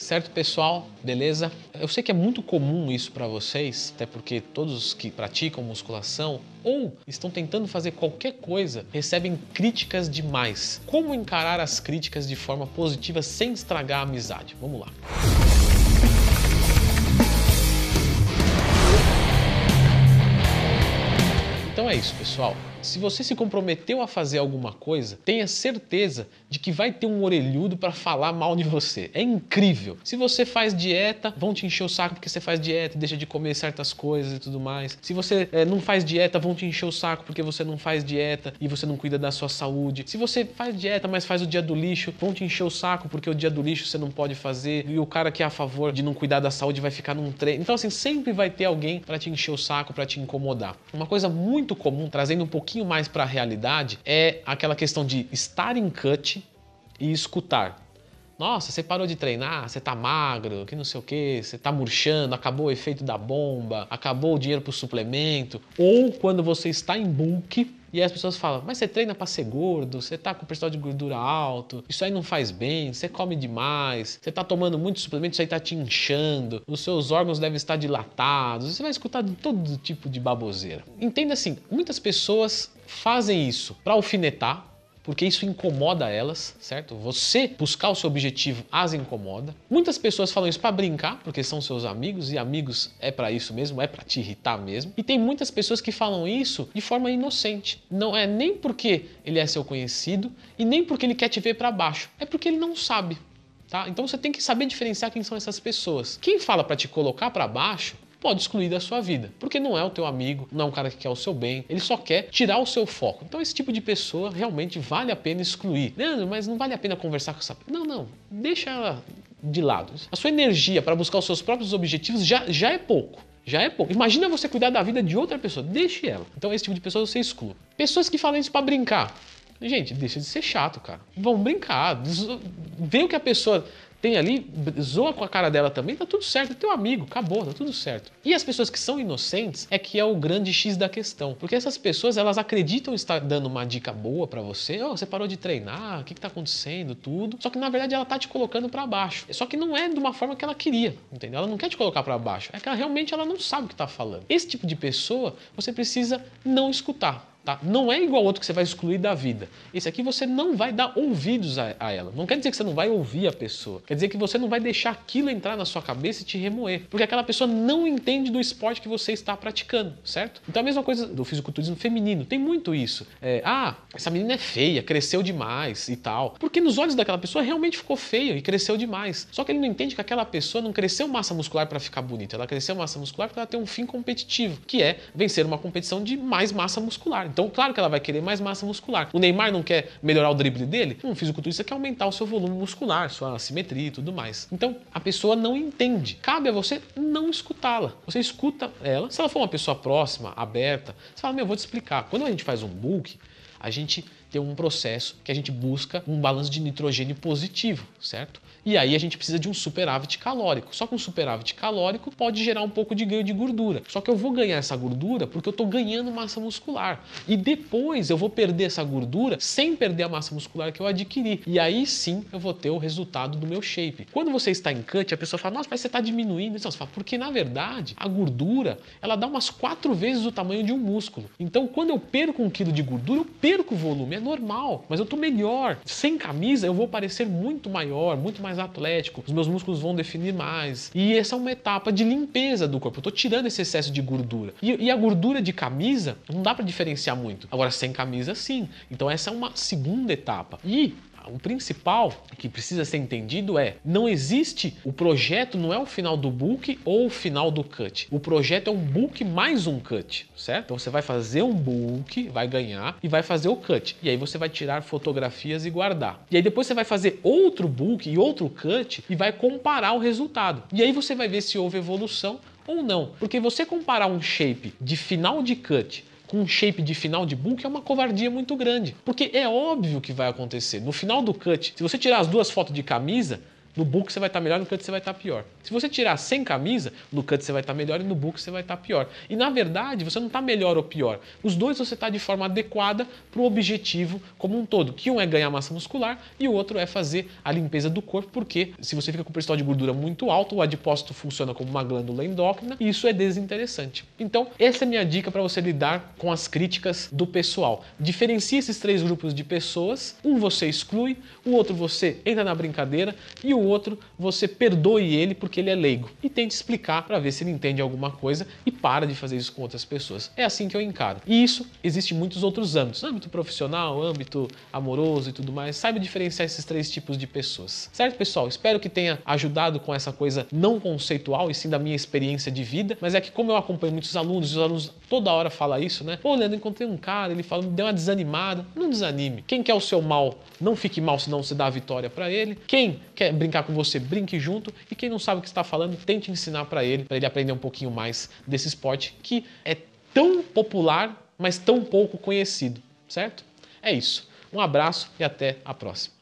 Certo, pessoal? Beleza? Eu sei que é muito comum isso para vocês, até porque todos os que praticam musculação ou estão tentando fazer qualquer coisa recebem críticas demais. Como encarar as críticas de forma positiva sem estragar a amizade? Vamos lá. Então é isso, pessoal. Se você se comprometeu a fazer alguma coisa, tenha certeza de que vai ter um orelhudo para falar mal de você. É incrível. Se você faz dieta, vão te encher o saco porque você faz dieta e deixa de comer certas coisas e tudo mais. Se você é, não faz dieta, vão te encher o saco porque você não faz dieta e você não cuida da sua saúde. Se você faz dieta, mas faz o dia do lixo, vão te encher o saco porque o dia do lixo você não pode fazer e o cara que é a favor de não cuidar da saúde vai ficar num treino. Então assim, sempre vai ter alguém para te encher o saco, para te incomodar. Uma coisa muito comum, trazendo um pouquinho pouquinho mais para a realidade é aquela questão de estar em cut e escutar. Nossa, você parou de treinar, você tá magro, que não sei o que, você tá murchando, acabou o efeito da bomba, acabou o dinheiro pro suplemento. Ou quando você está em bulk e as pessoas falam, mas você treina para ser gordo, você tá com percentual de gordura alto, isso aí não faz bem, você come demais, você tá tomando muito suplemento, isso aí tá te inchando, os seus órgãos devem estar dilatados, você vai escutar todo tipo de baboseira. Entenda assim, muitas pessoas fazem isso para alfinetar, porque isso incomoda elas, certo? Você buscar o seu objetivo as incomoda. Muitas pessoas falam isso para brincar, porque são seus amigos e amigos é para isso mesmo, é para te irritar mesmo. E tem muitas pessoas que falam isso de forma inocente. Não é nem porque ele é seu conhecido e nem porque ele quer te ver para baixo, é porque ele não sabe. Tá? Então você tem que saber diferenciar quem são essas pessoas. Quem fala para te colocar para baixo pode excluir da sua vida, porque não é o teu amigo, não é um cara que quer o seu bem, ele só quer tirar o seu foco. Então esse tipo de pessoa realmente vale a pena excluir. Leandro, mas não vale a pena conversar com essa Não, não, deixa ela de lado. A sua energia para buscar os seus próprios objetivos já, já é pouco. Já é pouco. Imagina você cuidar da vida de outra pessoa. Deixe ela. Então, esse tipo de pessoa você exclui. Pessoas que falam isso para brincar. Gente, deixa de ser chato, cara. Vamos brincar. Vê o que a pessoa tem ali, zoa com a cara dela também, tá tudo certo, é teu amigo, acabou, tá tudo certo. E as pessoas que são inocentes é que é o grande X da questão, porque essas pessoas elas acreditam estar dando uma dica boa para você, oh, você parou de treinar, o que, que tá acontecendo, tudo. Só que na verdade ela tá te colocando para baixo. Só que não é de uma forma que ela queria, entendeu? Ela não quer te colocar para baixo, é que ela realmente ela não sabe o que tá falando. Esse tipo de pessoa você precisa não escutar. Tá? Não é igual outro que você vai excluir da vida. Esse aqui você não vai dar ouvidos a, a, ela. Não quer dizer que você não vai ouvir a pessoa. Quer dizer que você não vai deixar aquilo entrar na sua cabeça e te remoer. Porque aquela pessoa não entende do esporte que você está praticando, certo? Então a mesma coisa do fisiculturismo feminino. Tem muito isso. É, ah, essa menina é feia, cresceu demais e tal. Porque nos olhos daquela pessoa realmente ficou feia e cresceu demais. Só que ele não entende que aquela pessoa não cresceu massa muscular para ficar bonita. Ela cresceu massa muscular porque ela tem um fim competitivo, que é vencer uma competição de mais massa muscular. Então, claro que ela vai querer mais massa muscular. O Neymar não quer melhorar o drible dele? Um fisiculturista quer aumentar o seu volume muscular, sua simetria e tudo mais. Então, a pessoa não entende. Cabe a você não escutá-la. Você escuta ela. Se ela for uma pessoa próxima, aberta, você fala: Meu, eu vou te explicar. Quando a gente faz um bulk, a gente tem um processo que a gente busca um balanço de nitrogênio positivo, certo? E aí a gente precisa de um superávit calórico. Só que um superávit calórico pode gerar um pouco de ganho de gordura. Só que eu vou ganhar essa gordura porque eu estou ganhando massa muscular. E depois eu vou perder essa gordura sem perder a massa muscular que eu adquiri. E aí sim eu vou ter o resultado do meu shape. Quando você está em cut, a pessoa fala, nossa, mas você está diminuindo. Então, você fala, porque na verdade a gordura ela dá umas quatro vezes o tamanho de um músculo. Então quando eu perco um quilo de gordura, eu perco volume. É normal, mas eu estou melhor. Sem camisa eu vou parecer muito maior, muito mais mais atlético, os meus músculos vão definir mais. E essa é uma etapa de limpeza do corpo. Eu tô tirando esse excesso de gordura. E, e a gordura de camisa não dá para diferenciar muito. Agora, sem camisa, sim. Então, essa é uma segunda etapa. E o principal que precisa ser entendido é: não existe o projeto, não é o final do book ou o final do cut. O projeto é um book mais um cut, certo? Então você vai fazer um book, vai ganhar e vai fazer o cut. E aí você vai tirar fotografias e guardar. E aí depois você vai fazer outro book e outro cut e vai comparar o resultado. E aí você vai ver se houve evolução ou não. Porque você comparar um shape de final de cut com um shape de final de book é uma covardia muito grande. Porque é óbvio que vai acontecer. No final do cut, se você tirar as duas fotos de camisa, No book você vai estar melhor, no cut você vai estar pior. Se você tirar sem camisa, no cut você vai estar melhor e no book você vai estar pior. E na verdade, você não está melhor ou pior. Os dois você está de forma adequada para o objetivo como um todo. Que um é ganhar massa muscular e o outro é fazer a limpeza do corpo, porque se você fica com o percentual de gordura muito alto, o adipócito funciona como uma glândula endócrina e isso é desinteressante. Então, essa é minha dica para você lidar com as críticas do pessoal. Diferencie esses três grupos de pessoas. Um você exclui, o outro você entra na brincadeira e o outro você perdoe ele porque ele é leigo. E tente explicar para ver se ele entende alguma coisa e para de fazer isso com outras pessoas. É assim que eu encaro. E isso existe em muitos outros âmbitos, âmbito profissional, âmbito amoroso e tudo mais. Saiba diferenciar esses três tipos de pessoas. Certo, pessoal? Espero que tenha ajudado com essa coisa não conceitual e sim da minha experiência de vida, mas é que como eu acompanho muitos alunos, os alunos toda hora falam isso, né? Pô, Leandro, encontrei um cara, ele fala, me deu uma desanimada. Não desanime. Quem quer o seu mal, não fique mal, senão você dá a vitória para ele. Quem quer brincar com você, brinque junto. E quem não sabe o que está falando, tente ensinar para ele, para ele aprender um pouquinho mais desse esporte que é tão popular, mas tão pouco conhecido, certo? É isso. Um abraço e até a próxima.